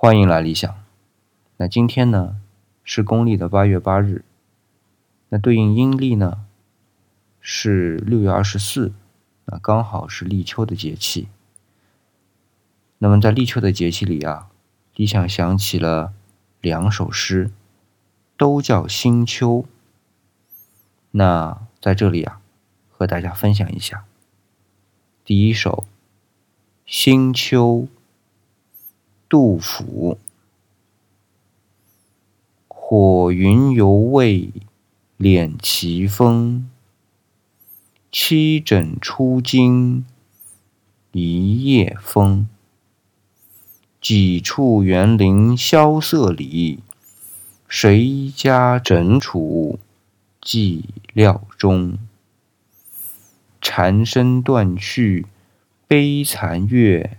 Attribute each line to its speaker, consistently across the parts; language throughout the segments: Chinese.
Speaker 1: 欢迎来理想。那今天呢是公历的八月八日，那对应阴历呢是六月二十四，那刚好是立秋的节气。那么在立秋的节气里啊，理想想起了两首诗，都叫新秋。那在这里啊，和大家分享一下。第一首《新秋》，杜甫。火云犹未敛其风，七枕初惊一夜风。几处园林萧瑟里，谁家枕处寂寥中？蝉声断去悲残月，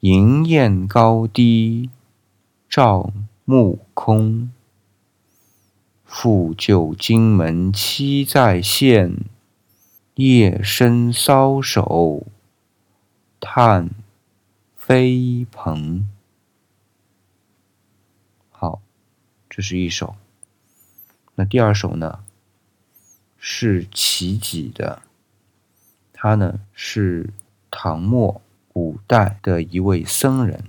Speaker 1: 银雁高低照目空。复旧荆门期再现，夜深搔首叹飞蓬。好，这是一首。那第二首呢？是齐己的。他呢是唐末五代的一位僧人。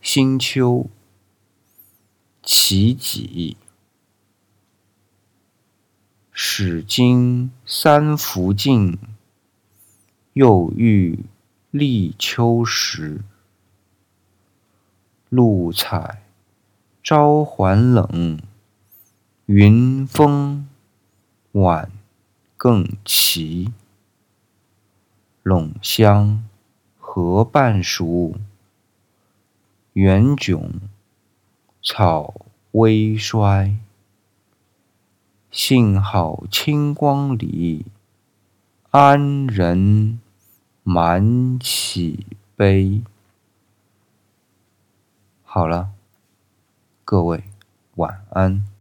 Speaker 1: 新秋，其己，始经三伏尽，又遇立秋时。露采朝还冷，云峰晚。更齐，陇乡河半熟，园迥草微衰。幸好清光里，安人满岂悲。好了，各位晚安。